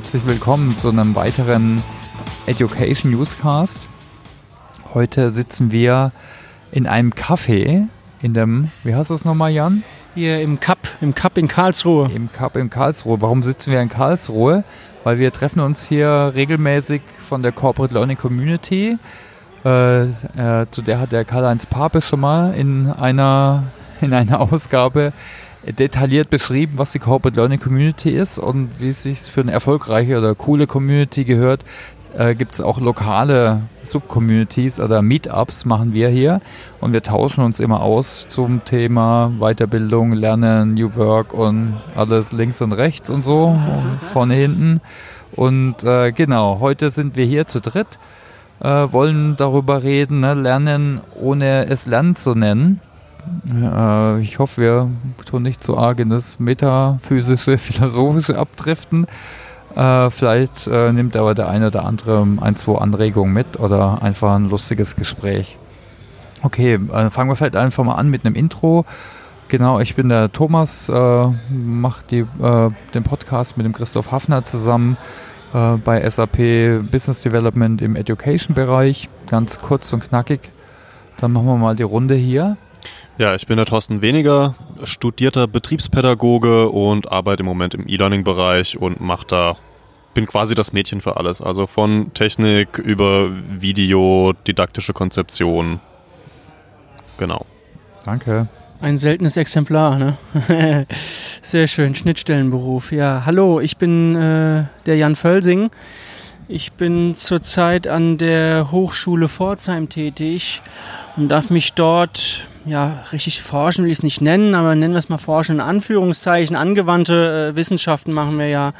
Herzlich willkommen zu einem weiteren Education Newscast. Heute sitzen wir in einem Café in dem, wie heißt das nochmal, Jan? Hier im Cup, im Cup in Karlsruhe. Im Cup in Karlsruhe. Warum sitzen wir in Karlsruhe? Weil wir treffen uns hier regelmäßig von der Corporate Learning Community. Äh, äh, zu der hat der Karl-Heinz Pape schon mal in einer, in einer Ausgabe detailliert beschrieben, was die Corporate Learning Community ist und wie es sich für eine erfolgreiche oder coole Community gehört. Äh, Gibt es auch lokale Subcommunities oder Meetups machen wir hier und wir tauschen uns immer aus zum Thema Weiterbildung, Lernen, New Work und alles links und rechts und so, vorne, hinten. Und äh, genau, heute sind wir hier zu dritt, äh, wollen darüber reden, ne? Lernen ohne es Lernen zu nennen. Äh, ich hoffe, wir tun nicht zu arg in das metaphysische, philosophische abdriften. Äh, vielleicht äh, nimmt aber der eine oder andere ein, zwei Anregungen mit oder einfach ein lustiges Gespräch. Okay, fangen wir vielleicht einfach mal an mit einem Intro. Genau, ich bin der Thomas, mache den Podcast mit dem Christoph Hafner zusammen bei SAP Business Development im Education-Bereich. Ganz kurz und knackig. Dann machen wir mal die Runde hier. Ja, ich bin der Thorsten Weniger, studierter Betriebspädagoge und arbeite im Moment im E-Learning-Bereich und mache da, bin quasi das Mädchen für alles. Also von Technik über Video, didaktische Konzeption. Genau. Danke. Ein seltenes Exemplar, ne? Sehr schön, Schnittstellenberuf. Ja, hallo, ich bin äh, der Jan Völsing. Ich bin zurzeit an der Hochschule Pforzheim tätig und darf mich dort ja, richtig forschen will ich es nicht nennen, aber nennen wir es mal forschen in Anführungszeichen. Angewandte äh, Wissenschaften machen wir ja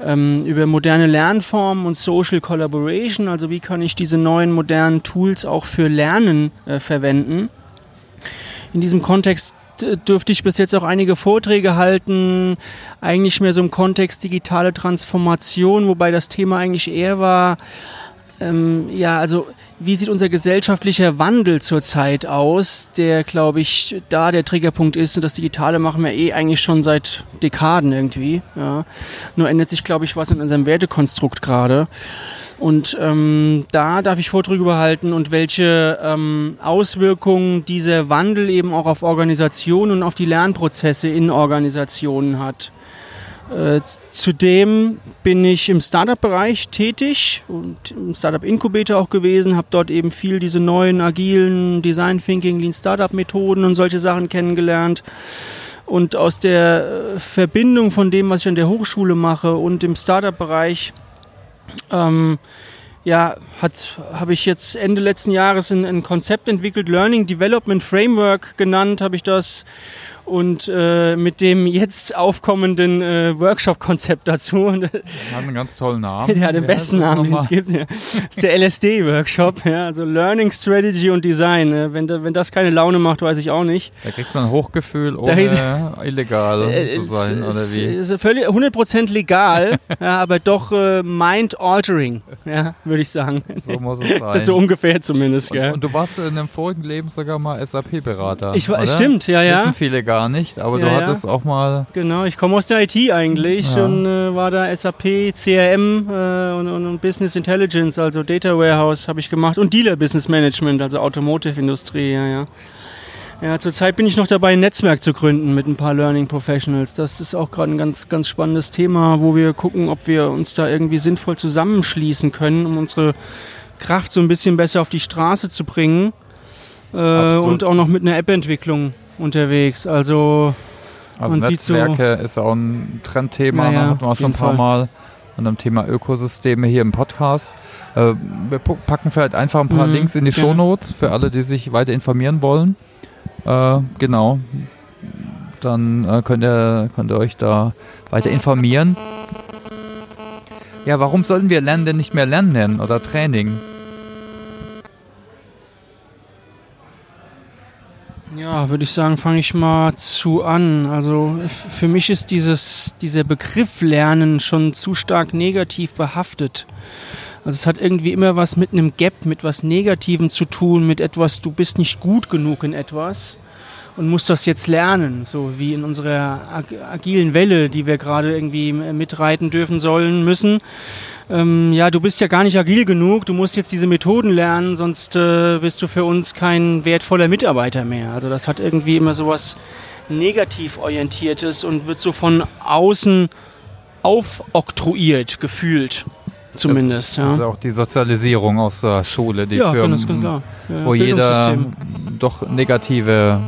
ähm, über moderne Lernformen und Social Collaboration. Also wie kann ich diese neuen modernen Tools auch für Lernen äh, verwenden? In diesem Kontext dürfte ich bis jetzt auch einige Vorträge halten, eigentlich mehr so im Kontext digitale Transformation, wobei das Thema eigentlich eher war, ähm, ja, also wie sieht unser gesellschaftlicher Wandel zurzeit aus, der, glaube ich, da der Triggerpunkt ist. Und das Digitale machen wir eh eigentlich schon seit Dekaden irgendwie. Ja. Nur ändert sich, glaube ich, was in unserem Wertekonstrukt gerade. Und ähm, da darf ich Vorträge überhalten und welche ähm, Auswirkungen dieser Wandel eben auch auf Organisationen und auf die Lernprozesse in Organisationen hat. Äh, zudem bin ich im Startup-Bereich tätig und im Startup-Inkubator auch gewesen, habe dort eben viel diese neuen agilen Design Thinking, Lean Startup-Methoden und solche Sachen kennengelernt. Und aus der äh, Verbindung von dem, was ich an der Hochschule mache und im Startup-Bereich, ähm, ja, habe ich jetzt Ende letzten Jahres ein, ein Konzept entwickelt, Learning Development Framework genannt, habe ich das und äh, mit dem jetzt aufkommenden äh, Workshop-Konzept dazu. Der hat einen ganz tollen Namen. Der hat den ja, besten Namen, den es gibt. Ja. Das ist der LSD-Workshop, ja, also Learning, Strategy und Design. Wenn, wenn das keine Laune macht, weiß ich auch nicht. Da kriegt man Hochgefühl, ohne da, illegal äh, zu sein, oder wie? Ist völlig 100% legal, ja, aber doch äh, mind-altering, ja, würde ich sagen. So muss es sein. so ungefähr zumindest, und, ja. Und du warst in einem vorigen Leben sogar mal SAP-Berater, Stimmt, ja, ja. Wissen viele gar gar nicht, aber ja, du hattest ja. auch mal. Genau, ich komme aus der IT eigentlich ja. und äh, war da SAP, CRM äh, und, und, Business Intelligence, also Data Warehouse habe ich gemacht und Dealer Business Management, also Automotive Industrie, ja, ja. Ja, zurzeit bin ich noch dabei, ein Netzwerk zu gründen mit ein paar Learning Professionals. Das ist auch gerade ein ganz, ganz spannendes Thema, wo wir gucken, ob wir uns da irgendwie sinnvoll zusammenschließen können, um unsere Kraft so ein bisschen besser auf die Straße zu bringen. Äh, und auch noch mit einer App-Entwicklung unterwegs. Also, also man Netzwerke so, ist auch ein Trendthema, naja, hatten wir schon ein paar Fall. Mal. Und dem Thema Ökosysteme hier im Podcast. Äh, wir packen vielleicht einfach ein paar mhm, Links in die ja. Shownotes für alle, die sich weiter informieren wollen. Äh, genau. Dann äh, könnt, ihr, könnt ihr euch da weiter informieren. Ja, warum sollten wir Lernen denn nicht mehr Lernen nennen oder Training? Ja, würde ich sagen, fange ich mal zu an. Also für mich ist dieses, dieser Begriff Lernen schon zu stark negativ behaftet. Also es hat irgendwie immer was mit einem Gap, mit was Negativem zu tun, mit etwas, du bist nicht gut genug in etwas. Und muss das jetzt lernen, so wie in unserer agilen Welle, die wir gerade irgendwie mitreiten dürfen sollen, müssen. Ähm, ja, du bist ja gar nicht agil genug, du musst jetzt diese Methoden lernen, sonst äh, bist du für uns kein wertvoller Mitarbeiter mehr. Also das hat irgendwie immer so was negativ orientiertes und wird so von außen aufoktroyiert gefühlt. Zumindest, das, ja. Ist auch die Sozialisierung aus der Schule, die ja, für, ganz klar. Ja, wo jeder doch negative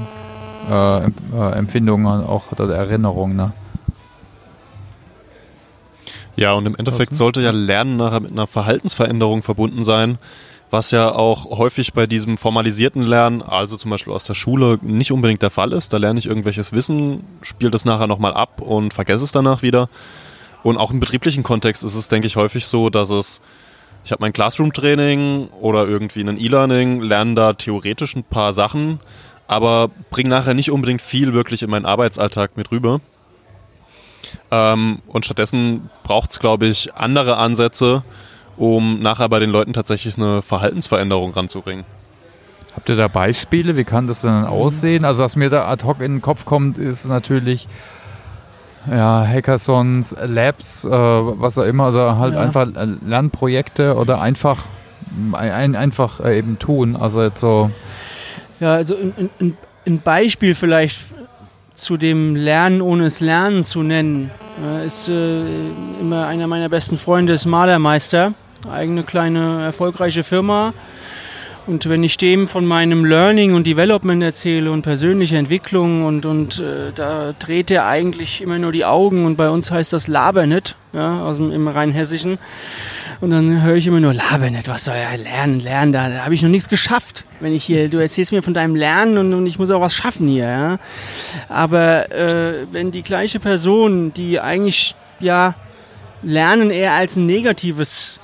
äh, äh, Empfindungen auch oder Erinnerungen. Ne? Ja, und im Endeffekt sollte ja Lernen nachher mit einer Verhaltensveränderung verbunden sein, was ja auch häufig bei diesem formalisierten Lernen, also zum Beispiel aus der Schule, nicht unbedingt der Fall ist. Da lerne ich irgendwelches Wissen, spiele das nachher nochmal ab und vergesse es danach wieder. Und auch im betrieblichen Kontext ist es, denke ich, häufig so, dass es, ich habe mein Classroom-Training oder irgendwie ein E-Learning, lerne da theoretisch ein paar Sachen, aber bringe nachher nicht unbedingt viel wirklich in meinen Arbeitsalltag mit rüber. Ähm, und stattdessen braucht es, glaube ich, andere Ansätze, um nachher bei den Leuten tatsächlich eine Verhaltensveränderung ranzubringen. Habt ihr da Beispiele? Wie kann das denn aussehen? Also was mir da ad hoc in den Kopf kommt, ist natürlich ja, Hackathons, Labs, äh, was auch immer, also halt ja. einfach Lernprojekte oder einfach ein, einfach äh, eben tun. Also jetzt so. Ja, also ein, ein, ein Beispiel vielleicht zu dem Lernen ohne es Lernen zu nennen, ist äh, immer einer meiner besten Freunde, ist Malermeister, eigene kleine erfolgreiche Firma. Und wenn ich dem von meinem Learning und Development erzähle und persönliche Entwicklung und, und äh, da dreht er eigentlich immer nur die Augen und bei uns heißt das Labernet, ja, aus dem, im Rheinhessischen. Und dann höre ich immer nur, laber nicht, was soll er lernen, lernen, da, da habe ich noch nichts geschafft. Wenn ich hier, du erzählst mir von deinem Lernen und, und ich muss auch was schaffen hier. Ja? Aber äh, wenn die gleiche Person, die eigentlich ja Lernen eher als ein negatives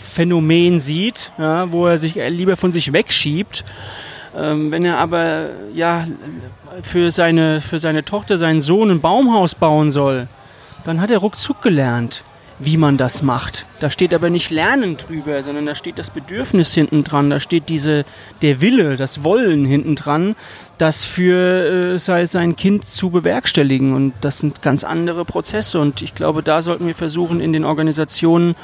Phänomen sieht, ja, wo er sich lieber von sich wegschiebt, ähm, wenn er aber ja für seine, für seine Tochter, seinen Sohn ein Baumhaus bauen soll, dann hat er ruckzuck gelernt wie man das macht. Da steht aber nicht Lernen drüber, sondern da steht das Bedürfnis hinten dran, da steht diese, der Wille, das Wollen hinten dran, das für äh, sei, sein Kind zu bewerkstelligen. Und das sind ganz andere Prozesse. Und ich glaube, da sollten wir versuchen, in den Organisationen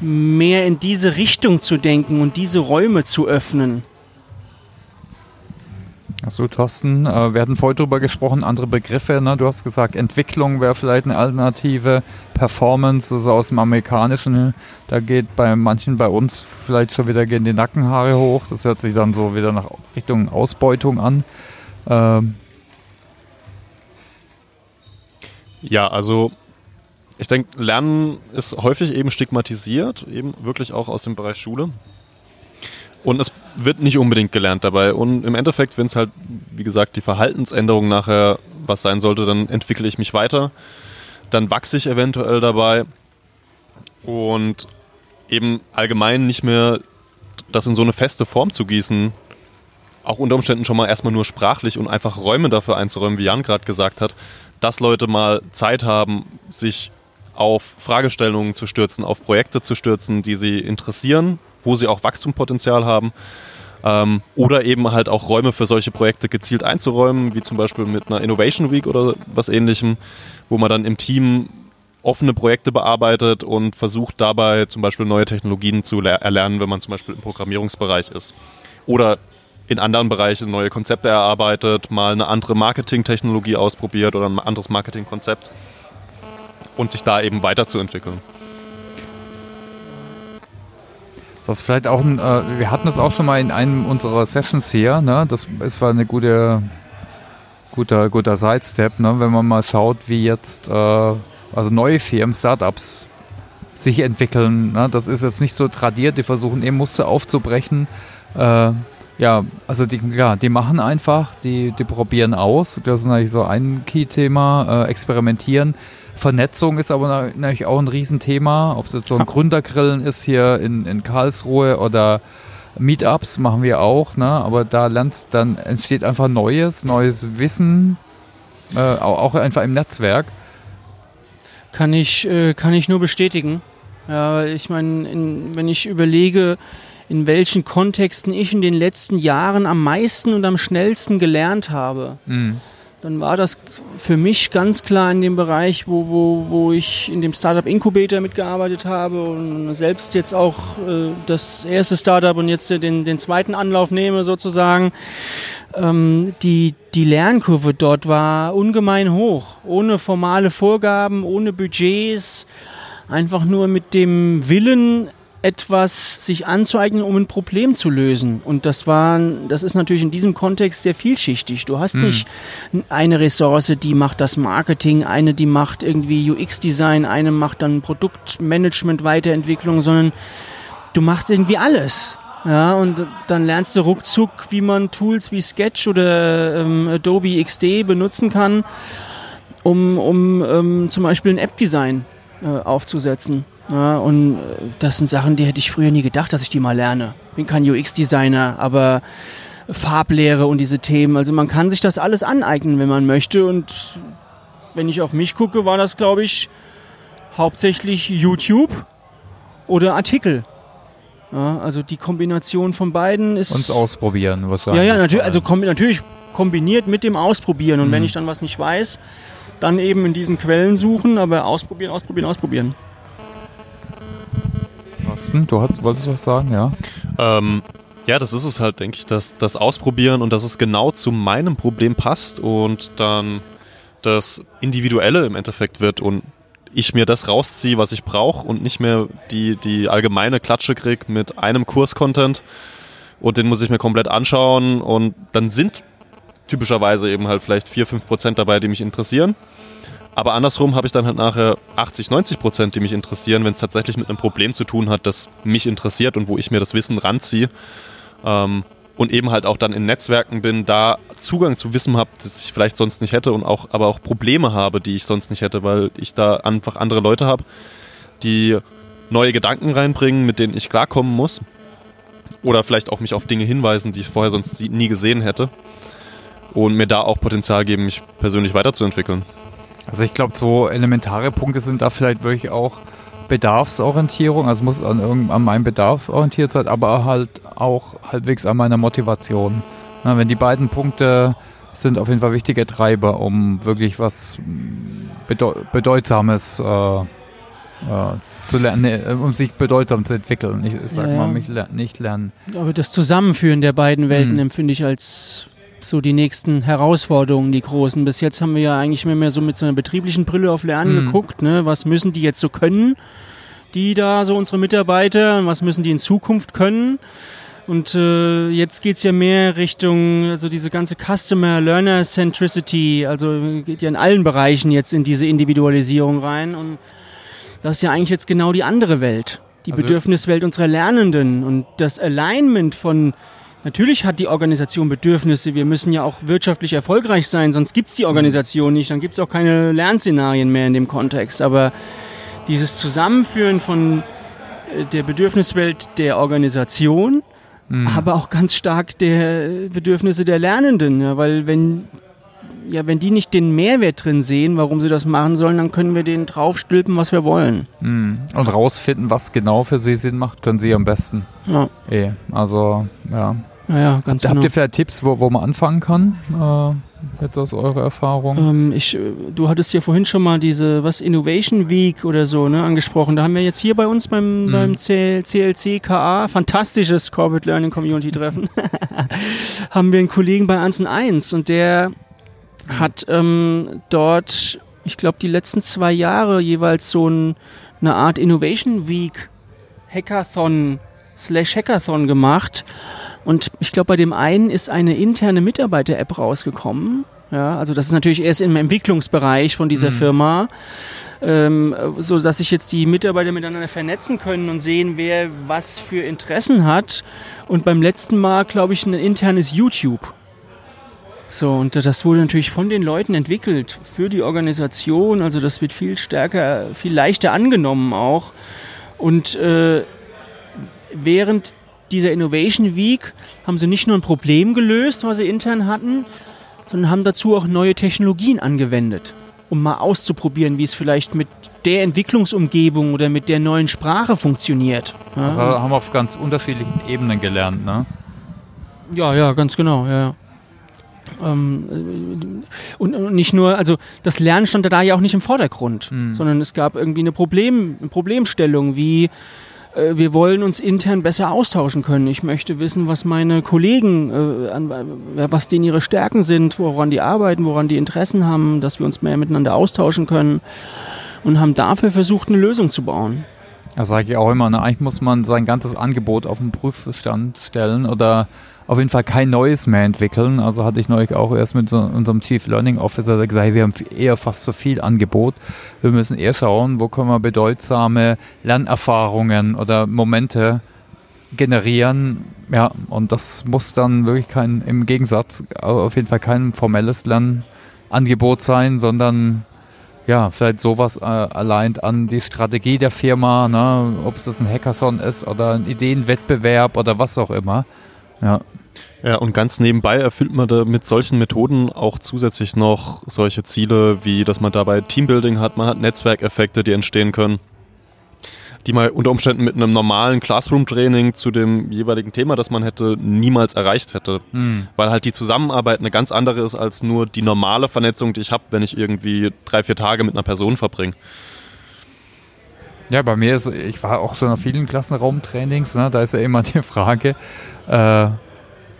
mehr in diese Richtung zu denken und diese Räume zu öffnen. Achso, Thorsten, äh, wir hatten vorhin drüber gesprochen, andere Begriffe. Ne? Du hast gesagt, Entwicklung wäre vielleicht eine Alternative, Performance, also aus dem Amerikanischen. Da geht bei manchen bei uns vielleicht schon wieder gehen die Nackenhaare hoch. Das hört sich dann so wieder nach Richtung Ausbeutung an. Ähm. Ja, also ich denke, Lernen ist häufig eben stigmatisiert, eben wirklich auch aus dem Bereich Schule. Und es wird nicht unbedingt gelernt dabei. Und im Endeffekt, wenn es halt, wie gesagt, die Verhaltensänderung nachher was sein sollte, dann entwickle ich mich weiter. Dann wachse ich eventuell dabei. Und eben allgemein nicht mehr das in so eine feste Form zu gießen, auch unter Umständen schon mal erstmal nur sprachlich und einfach Räume dafür einzuräumen, wie Jan gerade gesagt hat, dass Leute mal Zeit haben, sich auf Fragestellungen zu stürzen, auf Projekte zu stürzen, die sie interessieren wo sie auch Wachstumspotenzial haben. Ähm, oder eben halt auch Räume für solche Projekte gezielt einzuräumen, wie zum Beispiel mit einer Innovation Week oder was ähnlichem, wo man dann im Team offene Projekte bearbeitet und versucht dabei zum Beispiel neue Technologien zu erlernen, wenn man zum Beispiel im Programmierungsbereich ist. Oder in anderen Bereichen neue Konzepte erarbeitet, mal eine andere Marketingtechnologie ausprobiert oder ein anderes Marketingkonzept und sich da eben weiterzuentwickeln. Das ist vielleicht auch ein, äh, wir hatten das auch schon mal in einem unserer Sessions hier, ne? Das ist war eine gute, guter, guter Sidestep, ne? Wenn man mal schaut, wie jetzt, äh, also neue Firmen, Startups sich entwickeln. Ne? Das ist jetzt nicht so tradiert, die versuchen eben Muster aufzubrechen. Äh, ja, also die, ja, die machen einfach, die, die probieren aus. Das ist natürlich so ein Key-Thema, äh, experimentieren. Vernetzung ist aber natürlich auch ein Riesenthema. Ob es jetzt so ein Gründergrillen ist hier in, in Karlsruhe oder Meetups machen wir auch, ne? aber da lernst, dann entsteht einfach Neues, neues Wissen, äh, auch einfach im Netzwerk. Kann ich, äh, kann ich nur bestätigen. Ja, ich meine, wenn ich überlege, in welchen Kontexten ich in den letzten Jahren am meisten und am schnellsten gelernt habe. Mhm dann war das für mich ganz klar in dem Bereich, wo, wo, wo ich in dem Startup Incubator mitgearbeitet habe und selbst jetzt auch äh, das erste Startup und jetzt den, den zweiten Anlauf nehme sozusagen. Ähm, die, die Lernkurve dort war ungemein hoch, ohne formale Vorgaben, ohne Budgets, einfach nur mit dem Willen, etwas sich anzueignen, um ein Problem zu lösen. Und das war, das ist natürlich in diesem Kontext sehr vielschichtig. Du hast mhm. nicht eine Ressource, die macht das Marketing, eine, die macht irgendwie UX-Design, eine macht dann Produktmanagement, Weiterentwicklung, sondern du machst irgendwie alles. Ja, und dann lernst du ruckzuck, wie man Tools wie Sketch oder ähm, Adobe XD benutzen kann, um, um ähm, zum Beispiel ein App-Design äh, aufzusetzen. Ja, und äh, das sind Sachen, die hätte ich früher nie gedacht, dass ich die mal lerne. Ich bin kein UX-Designer, aber Farblehre und diese Themen. Also man kann sich das alles aneignen, wenn man möchte. Und wenn ich auf mich gucke, war das, glaube ich, hauptsächlich YouTube oder Artikel. Ja, also die Kombination von beiden ist. Uns ausprobieren wahrscheinlich. Ja, ja, natürlich, also kom natürlich kombiniert mit dem Ausprobieren. Und mhm. wenn ich dann was nicht weiß, dann eben in diesen Quellen suchen, aber ausprobieren, ausprobieren, ausprobieren. Carsten, du hast, wolltest was sagen, ja? Ähm, ja, das ist es halt, denke ich, dass das Ausprobieren und dass es genau zu meinem Problem passt und dann das Individuelle im Endeffekt wird und ich mir das rausziehe, was ich brauche und nicht mehr die, die allgemeine Klatsche kriege mit einem Kurs-Content und den muss ich mir komplett anschauen und dann sind typischerweise eben halt vielleicht 4, 5 Prozent dabei, die mich interessieren. Aber andersrum habe ich dann halt nachher 80, 90 Prozent, die mich interessieren, wenn es tatsächlich mit einem Problem zu tun hat, das mich interessiert und wo ich mir das Wissen ranziehe. Ähm, und eben halt auch dann in Netzwerken bin, da Zugang zu Wissen habe, das ich vielleicht sonst nicht hätte und auch, aber auch Probleme habe, die ich sonst nicht hätte, weil ich da einfach andere Leute habe, die neue Gedanken reinbringen, mit denen ich klarkommen muss. Oder vielleicht auch mich auf Dinge hinweisen, die ich vorher sonst nie gesehen hätte. Und mir da auch Potenzial geben, mich persönlich weiterzuentwickeln. Also ich glaube, so elementare Punkte sind da vielleicht wirklich auch Bedarfsorientierung, also muss an, an meinem Bedarf orientiert sein, aber halt auch halbwegs an meiner Motivation. Ja, wenn die beiden Punkte sind auf jeden Fall wichtige Treiber, um wirklich was bedeu Bedeutsames äh, äh, zu lernen, nee, um sich bedeutsam zu entwickeln. Ich, ich sag ja, mal, mich ler nicht lernen. Aber das Zusammenführen der beiden Welten hm. empfinde ich als so die nächsten Herausforderungen, die großen. Bis jetzt haben wir ja eigentlich mehr, mehr so mit so einer betrieblichen Brille auf Lernen mhm. geguckt. Ne? Was müssen die jetzt so können, die da so unsere Mitarbeiter, was müssen die in Zukunft können? Und äh, jetzt geht's ja mehr Richtung, also diese ganze Customer Learner Centricity, also geht ja in allen Bereichen jetzt in diese Individualisierung rein. Und das ist ja eigentlich jetzt genau die andere Welt, die also Bedürfniswelt unserer Lernenden. Und das Alignment von Natürlich hat die Organisation Bedürfnisse. Wir müssen ja auch wirtschaftlich erfolgreich sein, sonst gibt es die Organisation nicht. Dann gibt es auch keine Lernszenarien mehr in dem Kontext. Aber dieses Zusammenführen von äh, der Bedürfniswelt der Organisation, mhm. aber auch ganz stark der Bedürfnisse der Lernenden. Ja, weil wenn, ja, wenn die nicht den Mehrwert drin sehen, warum sie das machen sollen, dann können wir denen draufstülpen, was wir wollen. Mhm. Und rausfinden, was genau für sie Sinn macht, können sie am besten. Ja. Eh, also, ja. Ja, ganz Habt genau. ihr vielleicht Tipps, wo, wo man anfangen kann? Äh, jetzt aus eurer Erfahrung? Ähm, ich, äh, du hattest ja vorhin schon mal diese, was, Innovation Week oder so, ne, angesprochen. Da haben wir jetzt hier bei uns beim, mhm. beim CLC KA, fantastisches Corporate Learning Community Treffen, haben wir einen Kollegen bei 1 und 1 und der hat ähm, dort, ich glaube, die letzten zwei Jahre jeweils so ein, eine Art Innovation Week Hackathon slash Hackathon gemacht und ich glaube, bei dem einen ist eine interne Mitarbeiter-App rausgekommen. Ja, also das ist natürlich erst im Entwicklungsbereich von dieser mhm. Firma, ähm, so dass sich jetzt die Mitarbeiter miteinander vernetzen können und sehen, wer was für Interessen hat. Und beim letzten Mal, glaube ich, ein internes YouTube. So, und das wurde natürlich von den Leuten entwickelt für die Organisation. Also das wird viel stärker, viel leichter angenommen auch. Und äh, während dieser Innovation Week haben sie nicht nur ein Problem gelöst, was sie intern hatten, sondern haben dazu auch neue Technologien angewendet. um mal auszuprobieren, wie es vielleicht mit der Entwicklungsumgebung oder mit der neuen Sprache funktioniert. Ja? Also haben wir auf ganz unterschiedlichen Ebenen gelernt, ne? Ja, ja, ganz genau, ja. Ähm, und, und, nicht nur, also das Lernen stand da ja auch nicht im Vordergrund, mhm. sondern es gab irgendwie eine, Problem, eine Problemstellung, wie äh, wir wollen uns intern besser austauschen können. Ich möchte wissen, was meine Kollegen, äh, an, äh, was denen ihre Stärken sind, woran die arbeiten, woran die Interessen haben, dass wir uns mehr miteinander austauschen können und haben dafür versucht, eine Lösung zu bauen. Das sage ich auch immer. Ne? Eigentlich muss man sein ganzes Angebot auf den Prüfstand stellen oder auf jeden Fall kein neues mehr entwickeln. Also hatte ich neulich auch erst mit so unserem Chief Learning Officer gesagt, wir haben eher fast zu viel Angebot. Wir müssen eher schauen, wo können wir bedeutsame Lernerfahrungen oder Momente generieren. Ja, und das muss dann wirklich kein, im Gegensatz auf jeden Fall kein formelles Lernangebot sein, sondern ja, vielleicht sowas äh, allein an die Strategie der Firma, ne? ob es das ein Hackathon ist oder ein Ideenwettbewerb oder was auch immer. Ja. Ja, und ganz nebenbei erfüllt man da mit solchen Methoden auch zusätzlich noch solche Ziele, wie dass man dabei Teambuilding hat, man hat Netzwerkeffekte, die entstehen können, die man unter Umständen mit einem normalen Classroom-Training zu dem jeweiligen Thema, das man hätte, niemals erreicht hätte. Mhm. Weil halt die Zusammenarbeit eine ganz andere ist als nur die normale Vernetzung, die ich habe, wenn ich irgendwie drei, vier Tage mit einer Person verbringe. Ja, bei mir ist, ich war auch schon auf vielen Klassenraumtrainings, ne, da ist ja immer die Frage, äh,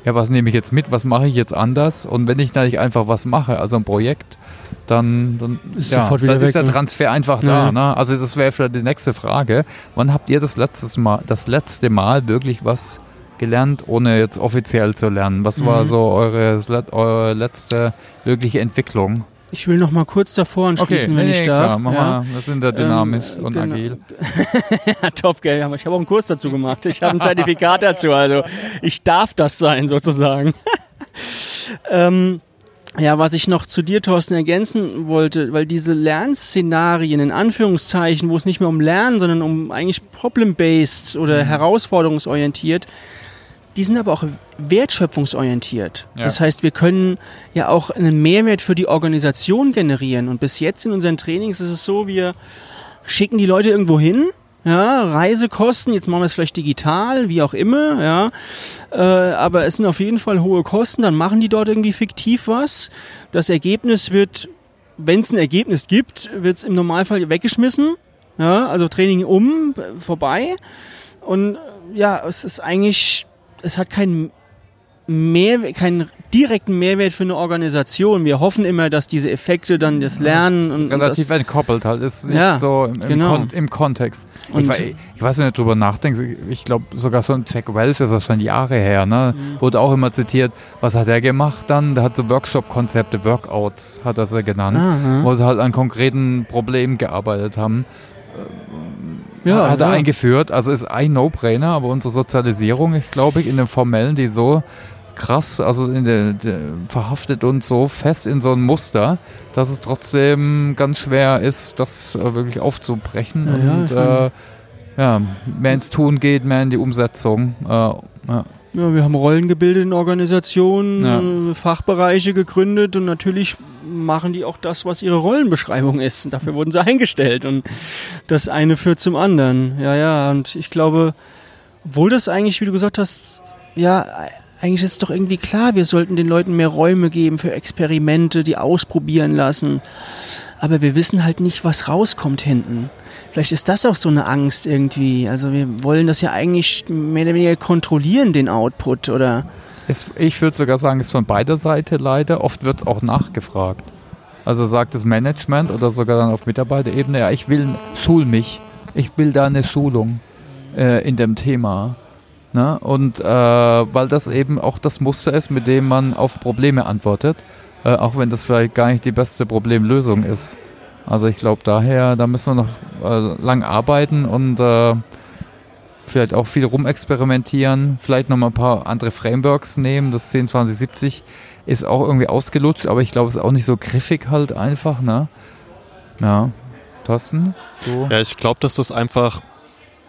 ja, was nehme ich jetzt mit, was mache ich jetzt anders? Und wenn ich natürlich einfach was mache, also ein Projekt, dann, dann, ist, ja, dann ist der ne? Transfer einfach ja. da. Ne? Also das wäre vielleicht die nächste Frage. Wann habt ihr das, letztes Mal, das letzte Mal wirklich was gelernt, ohne jetzt offiziell zu lernen? Was mhm. war so eure, eure letzte wirkliche Entwicklung? Ich will noch mal kurz davor anschließen, okay, wenn nee, ich darf. Klar, mach ja. mal. Wir sind da dynamisch ähm, und genau. agil. ja, top, gell. Ich habe auch einen Kurs dazu gemacht. Ich habe ein Zertifikat dazu. Also ich darf das sein, sozusagen. ähm, ja, was ich noch zu dir, Thorsten, ergänzen wollte, weil diese Lernszenarien in Anführungszeichen, wo es nicht mehr um Lernen, sondern um eigentlich problem-based oder mhm. herausforderungsorientiert, die sind aber auch wertschöpfungsorientiert. Ja. Das heißt, wir können ja auch einen Mehrwert für die Organisation generieren. Und bis jetzt in unseren Trainings ist es so, wir schicken die Leute irgendwo hin, ja, Reisekosten, jetzt machen wir es vielleicht digital, wie auch immer, ja, äh, aber es sind auf jeden Fall hohe Kosten, dann machen die dort irgendwie fiktiv was. Das Ergebnis wird, wenn es ein Ergebnis gibt, wird es im Normalfall weggeschmissen, ja, also Training um, vorbei. Und ja, es ist eigentlich es hat keinen mehr, keinen direkten Mehrwert für eine Organisation. Wir hoffen immer, dass diese Effekte dann das Lernen und relativ und das, entkoppelt halt ist nicht ja, so im, im, genau. Kon im Kontext. Und ich, ich, weiß, wenn du drüber nachdenkst, ich glaube sogar so ein Jack Welch ist das schon Jahre her, ne? Mhm. Wurde auch immer zitiert. Was hat er gemacht dann? Der hat so Workshop-Konzepte, Workouts hat er sie genannt, Aha. wo sie halt an konkreten Problemen gearbeitet haben ja, hat er ja. eingeführt. Also ist ein No-Brainer, aber unsere Sozialisierung, ich glaube, in den Formellen, die so krass, also in der, der, verhaftet uns so fest in so ein Muster, dass es trotzdem ganz schwer ist, das äh, wirklich aufzubrechen ja, und äh, ja, mehr ins Tun geht, mehr in die Umsetzung. Äh, ja. Ja, wir haben Rollen gebildet in Organisationen, ja. Fachbereiche gegründet und natürlich machen die auch das, was ihre Rollenbeschreibung ist. Und dafür wurden sie eingestellt und das eine führt zum anderen. Ja, ja, und ich glaube, obwohl das eigentlich, wie du gesagt hast, ja, eigentlich ist es doch irgendwie klar, wir sollten den Leuten mehr Räume geben für Experimente, die ausprobieren lassen. Aber wir wissen halt nicht, was rauskommt hinten. Vielleicht ist das auch so eine Angst irgendwie. Also wir wollen das ja eigentlich mehr oder weniger kontrollieren, den Output, oder? Es, ich würde sogar sagen, es ist von beider Seite leider. Oft wird es auch nachgefragt. Also sagt das Management oder sogar dann auf Mitarbeiterebene, ja, ich will, schul mich. Ich will da eine Schulung äh, in dem Thema. Ne? Und äh, weil das eben auch das Muster ist, mit dem man auf Probleme antwortet, äh, auch wenn das vielleicht gar nicht die beste Problemlösung ist. Also ich glaube daher, da müssen wir noch äh, lang arbeiten und äh, vielleicht auch viel rumexperimentieren, vielleicht noch mal ein paar andere Frameworks nehmen. Das 102070 ist auch irgendwie ausgelutscht, aber ich glaube, es ist auch nicht so griffig halt einfach, ne? Ja. Thorsten? So. Ja, ich glaube, dass das einfach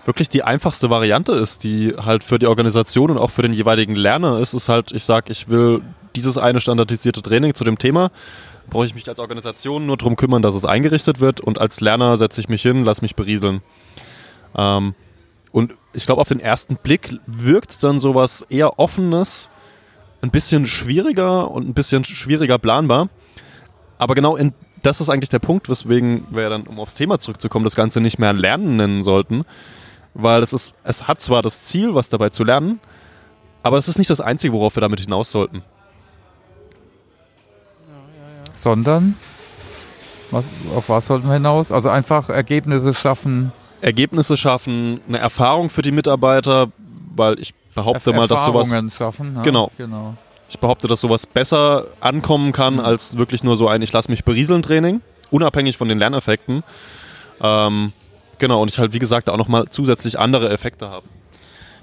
wirklich die einfachste Variante ist, die halt für die Organisation und auch für den jeweiligen Lerner ist, ist halt, ich sage, ich will dieses eine standardisierte Training zu dem Thema brauche ich mich als Organisation nur darum kümmern, dass es eingerichtet wird und als Lerner setze ich mich hin, lass mich berieseln. Ähm, und ich glaube, auf den ersten Blick wirkt dann sowas eher offenes, ein bisschen schwieriger und ein bisschen schwieriger planbar. Aber genau in, das ist eigentlich der Punkt, weswegen wir dann, um aufs Thema zurückzukommen, das Ganze nicht mehr Lernen nennen sollten. Weil es ist, es hat zwar das Ziel, was dabei zu lernen, aber es ist nicht das Einzige, worauf wir damit hinaus sollten. Sondern, was, auf was sollten wir hinaus? Also einfach Ergebnisse schaffen. Ergebnisse schaffen, eine Erfahrung für die Mitarbeiter, weil ich behaupte mal, dass sowas. schaffen. Ja, genau. genau. Ich behaupte, dass sowas besser ankommen kann, mhm. als wirklich nur so ein Ich lasse mich berieseln Training, unabhängig von den Lerneffekten. Ähm, genau, und ich halt, wie gesagt, auch nochmal zusätzlich andere Effekte habe.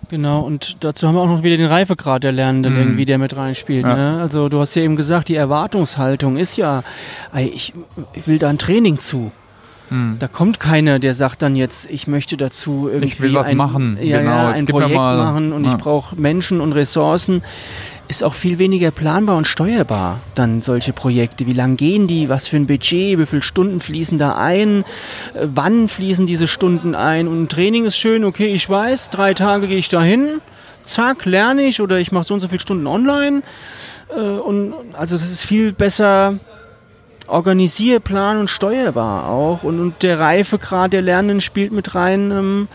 Genau, und dazu haben wir auch noch wieder den Reifegrad der Lernenden mhm. irgendwie, der mit reinspielt. Ja. Ne? Also du hast ja eben gesagt, die Erwartungshaltung ist ja, ich, ich will da ein Training zu. Mhm. Da kommt keiner, der sagt dann jetzt, ich möchte dazu irgendwie ich will was ein, machen. Ja, genau. ja, ein Projekt machen und ich brauche Menschen und Ressourcen ist auch viel weniger planbar und steuerbar, dann solche Projekte. Wie lang gehen die? Was für ein Budget? Wie viele Stunden fließen da ein? Äh, wann fließen diese Stunden ein? Und ein Training ist schön, okay, ich weiß, drei Tage gehe ich dahin, zack, lerne ich oder ich mache so und so viele Stunden online. Äh, und also es ist viel besser organisiert, plan und steuerbar auch. Und, und der Reifegrad der Lernenden spielt mit rein. Ähm,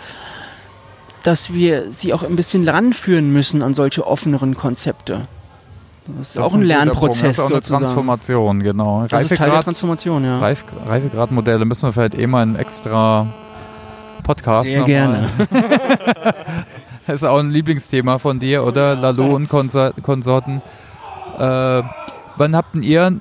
dass wir sie auch ein bisschen ranführen müssen an solche offeneren Konzepte. Das ist das auch ein, ein Lernprozess das ist auch eine sozusagen. Transformation, genau. Das ist Teil der Transformation, ja. Reif, Reifegradmodelle müssen wir vielleicht eh mal einen extra Podcast Sehr gerne. das ist auch ein Lieblingsthema von dir, oder? Lalo und Konsorten. Äh, wann habt ihr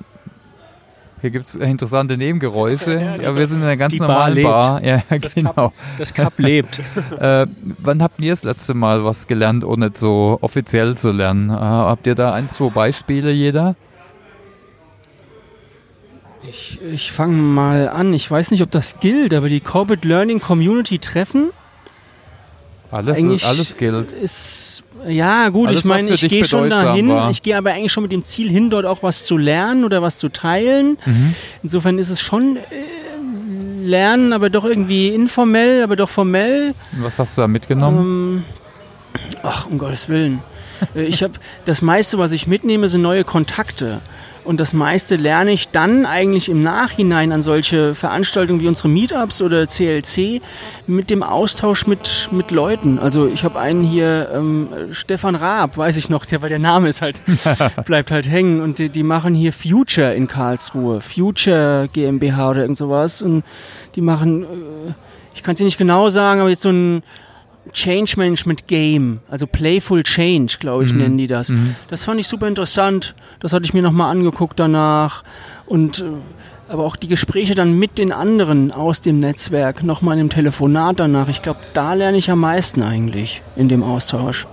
hier gibt es interessante Nebengeräusche. Ja, wir sind in einer ganz normalen Bar. Bar. Ja, das genau. Cup, das Cup lebt. äh, wann habt ihr das letzte Mal was gelernt, ohne so offiziell zu lernen? Äh, habt ihr da ein, zwei Beispiele jeder? Ich, ich fange mal an. Ich weiß nicht, ob das gilt, aber die Corporate Learning Community Treffen. Alles, alles gilt. Ist ja, gut, Alles, ich meine, ich gehe schon dahin. War. Ich gehe aber eigentlich schon mit dem Ziel hin, dort auch was zu lernen oder was zu teilen. Mhm. Insofern ist es schon äh, Lernen, aber doch irgendwie informell, aber doch formell. Was hast du da mitgenommen? Ähm, ach, um Gottes Willen. Äh, ich habe das meiste, was ich mitnehme, sind neue Kontakte. Und das meiste lerne ich dann eigentlich im Nachhinein an solche Veranstaltungen wie unsere Meetups oder CLC mit dem Austausch mit, mit Leuten. Also ich habe einen hier, ähm, Stefan Raab, weiß ich noch, der, weil der Name ist halt, bleibt halt hängen. Und die, die machen hier Future in Karlsruhe, Future GmbH oder irgend sowas. Und die machen, äh, ich kann es dir nicht genau sagen, aber jetzt so ein Change Management Game, also Playful Change, glaube ich, mhm. nennen die das. Mhm. Das fand ich super interessant. Das hatte ich mir nochmal angeguckt danach. Und äh, aber auch die Gespräche dann mit den anderen aus dem Netzwerk, nochmal in einem Telefonat danach. Ich glaube, da lerne ich am meisten eigentlich in dem Austausch.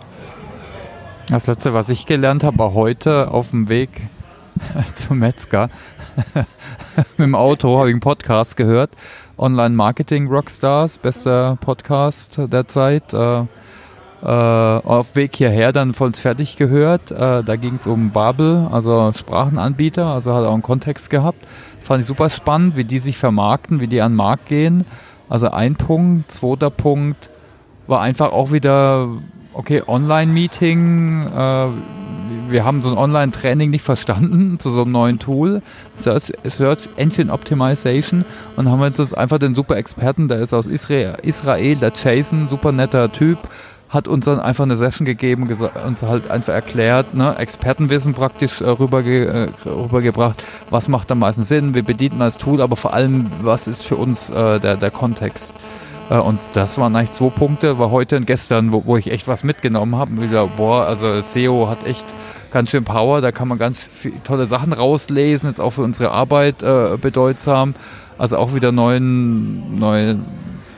Das letzte, was ich gelernt habe, war heute auf dem Weg zum Metzger. mit dem Auto habe ich einen Podcast gehört Online-Marketing-Rockstars, bester Podcast der Zeit. Äh, äh, auf Weg hierher dann uns fertig gehört. Äh, da ging es um Babel, also Sprachenanbieter, also hat auch einen Kontext gehabt. Fand ich super spannend, wie die sich vermarkten, wie die an den Markt gehen. Also ein Punkt. Zweiter Punkt war einfach auch wieder, okay, Online-Meeting, äh, wir haben so ein Online-Training nicht verstanden zu so einem neuen Tool, Search, Search Engine Optimization, und haben jetzt einfach den super Experten, der ist aus Israel, Israel der Jason, super netter Typ, hat uns dann einfach eine Session gegeben, uns halt einfach erklärt, ne, Expertenwissen praktisch äh, rüberge äh, rübergebracht, was macht am meisten Sinn, wie bedient man das Tool, aber vor allem, was ist für uns äh, der, der Kontext. Äh, und das waren eigentlich zwei Punkte, war heute und gestern, wo, wo ich echt was mitgenommen habe. Wieder, boah, also SEO hat echt ganz schön Power, da kann man ganz tolle Sachen rauslesen, jetzt auch für unsere Arbeit äh, bedeutsam. Also auch wieder neuen, neue,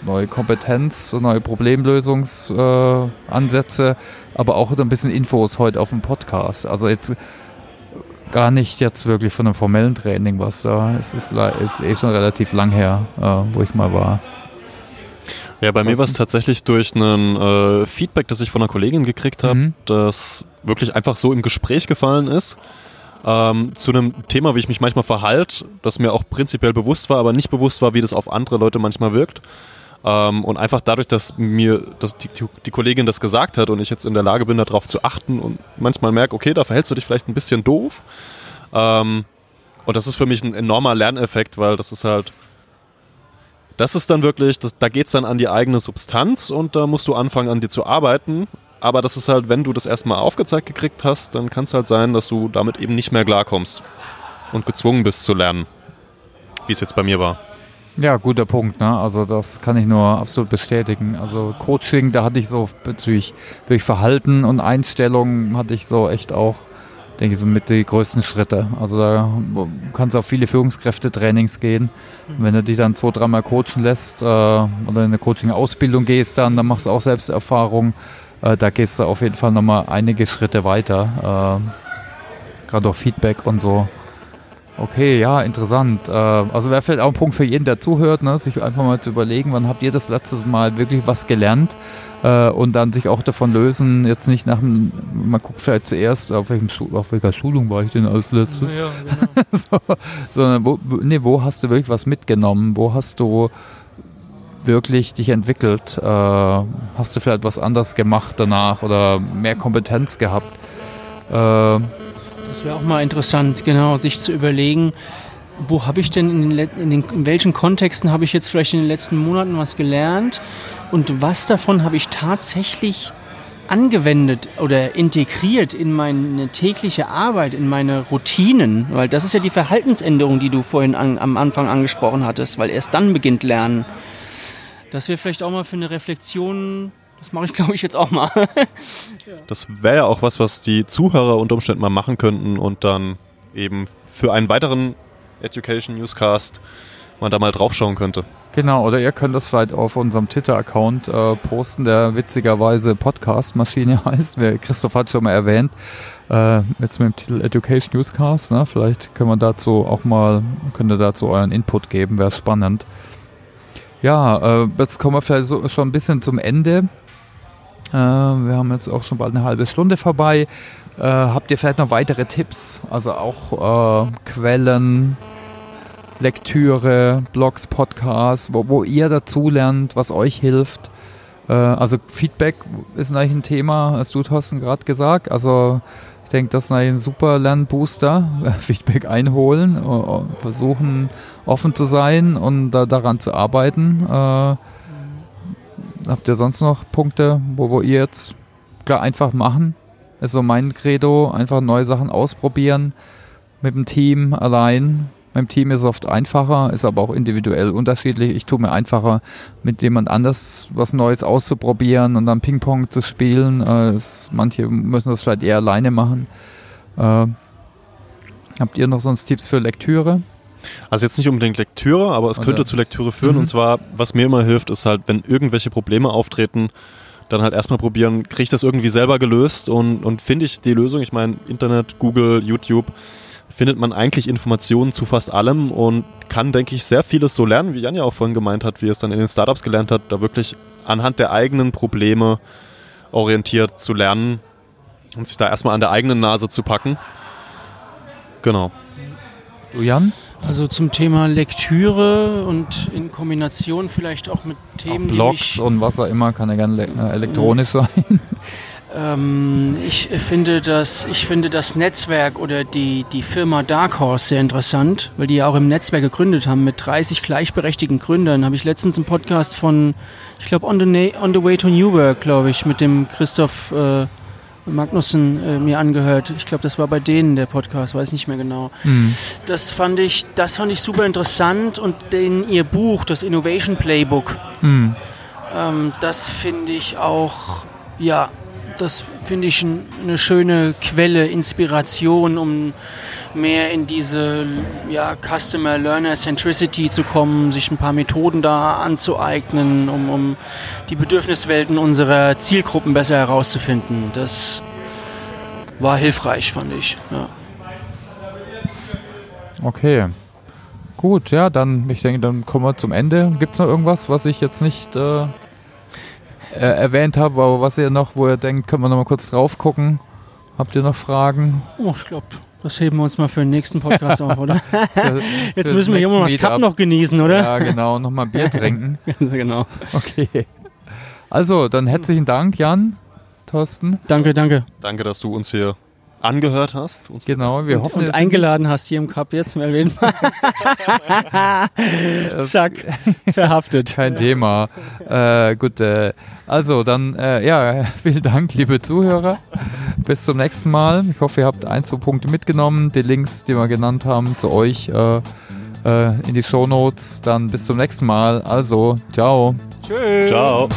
neue Kompetenz, neue Problemlösungsansätze, äh, aber auch ein bisschen Infos heute auf dem Podcast. Also jetzt gar nicht jetzt wirklich von einem formellen Training was da. Es ist, ist eh schon relativ lang her, äh, wo ich mal war. Ja, bei mir war es tatsächlich durch ein äh, Feedback, das ich von einer Kollegin gekriegt habe, mhm. das wirklich einfach so im Gespräch gefallen ist. ähm, zu einem Thema, wie ich mich manchmal verhalte, das mir auch prinzipiell bewusst war, aber nicht bewusst war, wie das auf andere Leute manchmal wirkt. Ähm, und einfach dadurch, dass mir dass die, die, die, Kollegin das gesagt hat und ich jetzt in der Lage bin, darauf zu achten und manchmal merke, okay, da verhältst du dich vielleicht ein bisschen doof. Ähm, und das ist für mich ein enormer Lerneffekt, weil das ist halt, das ist dann wirklich, das, da geht es dann an die eigene Substanz und da musst du anfangen, an dir zu arbeiten. Aber das ist halt, wenn du das erstmal aufgezeigt gekriegt hast, dann kann es halt sein, dass du damit eben nicht mehr klarkommst und gezwungen bist zu lernen, wie es jetzt bei mir war. Ja, guter Punkt. Ne? Also das kann ich nur absolut bestätigen. Also Coaching, da hatte ich so bezüglich durch Verhalten und Einstellungen hatte ich so echt auch, denke ich, so mit die größten Schritte. Also da kannst du auf viele Führungskräfte-Trainings gehen. Und wenn du dich dann zwei, dreimal coachen lässt äh, oder in eine Coaching-Ausbildung gehst, dann, dann machst du auch Selbsterfahrung. Äh, da gehst du auf jeden Fall nochmal einige Schritte weiter. Äh, Gerade auch Feedback und so. Okay, ja, interessant. Äh, also wäre vielleicht auch ein Punkt für jeden, der zuhört, ne? sich einfach mal zu überlegen, wann habt ihr das letzte Mal wirklich was gelernt äh, und dann sich auch davon lösen, jetzt nicht nach dem, man guckt vielleicht zuerst, auf, welchem, auf welcher Schulung war ich denn als letztes, ja, genau. so, sondern wo, nee, wo hast du wirklich was mitgenommen, wo hast du wirklich dich entwickelt, äh, hast du vielleicht was anders gemacht danach oder mehr Kompetenz gehabt. Äh, das wäre auch mal interessant, genau, sich zu überlegen, wo habe ich denn in, den, in, den, in welchen Kontexten habe ich jetzt vielleicht in den letzten Monaten was gelernt und was davon habe ich tatsächlich angewendet oder integriert in meine tägliche Arbeit, in meine Routinen, weil das ist ja die Verhaltensänderung, die du vorhin an, am Anfang angesprochen hattest, weil erst dann beginnt Lernen. Das wäre vielleicht auch mal für eine Reflexion das mache ich, glaube ich, jetzt auch mal. das wäre ja auch was, was die Zuhörer unter Umständen mal machen könnten und dann eben für einen weiteren Education Newscast man da mal draufschauen könnte. Genau, oder ihr könnt das vielleicht auf unserem Twitter-Account äh, posten, der witzigerweise Podcast-Maschine heißt. Christoph hat schon mal erwähnt. Äh, jetzt mit dem Titel Education Newscast. Ne? Vielleicht können wir dazu auch mal, könnt ihr dazu euren Input geben, wäre spannend. Ja, äh, jetzt kommen wir vielleicht so, schon ein bisschen zum Ende. Äh, wir haben jetzt auch schon bald eine halbe Stunde vorbei. Äh, habt ihr vielleicht noch weitere Tipps? Also auch äh, Quellen, Lektüre, Blogs, Podcasts, wo, wo ihr dazu lernt, was euch hilft. Äh, also Feedback ist eigentlich ein Thema, hast du Thorsten gerade gesagt. Also ich denke, das ist ein super Lernbooster. Feedback einholen, äh, versuchen offen zu sein und da, daran zu arbeiten. Habt ihr sonst noch Punkte, wo, wo ihr jetzt klar einfach machen? Ist so mein Credo, einfach neue Sachen ausprobieren mit dem Team allein. Dem Team ist es oft einfacher, ist aber auch individuell unterschiedlich. Ich tue mir einfacher, mit jemand anders was Neues auszuprobieren und dann Ping-Pong zu spielen. Äh, es, manche müssen das vielleicht eher alleine machen. Äh, habt ihr noch sonst Tipps für Lektüre? Also jetzt nicht unbedingt Lektüre, aber es Oder? könnte zu Lektüre führen. Mhm. Und zwar, was mir immer hilft, ist halt, wenn irgendwelche Probleme auftreten, dann halt erstmal probieren, kriege ich das irgendwie selber gelöst und, und finde ich die Lösung. Ich meine, Internet, Google, YouTube, findet man eigentlich Informationen zu fast allem und kann, denke ich, sehr vieles so lernen, wie Jan ja auch vorhin gemeint hat, wie er es dann in den Startups gelernt hat, da wirklich anhand der eigenen Probleme orientiert zu lernen und sich da erstmal an der eigenen Nase zu packen. Genau. Du Jan? Also zum Thema Lektüre und in Kombination vielleicht auch mit Themen, auch Blogs die und was auch immer, kann ja gerne äh, elektronisch sein. Ähm, ich, finde das, ich finde das Netzwerk oder die, die Firma Dark Horse sehr interessant, weil die ja auch im Netzwerk gegründet haben mit 30 gleichberechtigten Gründern. Habe ich letztens einen Podcast von, ich glaube, on, on, the Way to Newburgh, glaube ich, mit dem Christoph äh, Magnussen äh, mir angehört. Ich glaube, das war bei denen der Podcast, weiß nicht mehr genau. Mhm. Das fand ich, das fand ich super interessant und den, ihr Buch, das Innovation Playbook, mhm. ähm, das finde ich auch, ja, das finde ich eine schöne Quelle, Inspiration, um mehr in diese ja, Customer Learner Centricity zu kommen, sich ein paar Methoden da anzueignen, um, um die Bedürfniswelten unserer Zielgruppen besser herauszufinden. Das war hilfreich, fand ich. Ja. Okay. Gut, ja, dann, ich denke, dann kommen wir zum Ende. Gibt es noch irgendwas, was ich jetzt nicht äh, äh, erwähnt habe, aber was ihr noch, wo ihr denkt, können wir noch mal kurz drauf gucken? Habt ihr noch Fragen? Oh, ich glaube, Das heben wir uns mal für den nächsten Podcast auf, oder? Für- Jetzt für müssen wir hier das mal das Cup noch genießen, oder? Ja, genau, nochmal Bier trinken. Also genau. Okay. Also, dann herzlichen Dank, Jan, Thorsten. Danke, danke. Danke, dass du uns hier angehört hast. Uns Genau, wir und, hoffen, und eingeladen hast hier im Cup jetzt mal ist Zack, verhaftet. kein Thema. Äh, gut, äh, also dann, äh, ja, vielen Dank, liebe Zuhörer. Bis zum nächsten Mal. Ich hoffe, ihr habt ein, zwei Punkte mitgenommen. Die Links, die wir genannt haben, zu euch äh, äh, in die Shownotes. Dann bis zum nächsten Mal. Also, ciao. Tschüss. Ciao.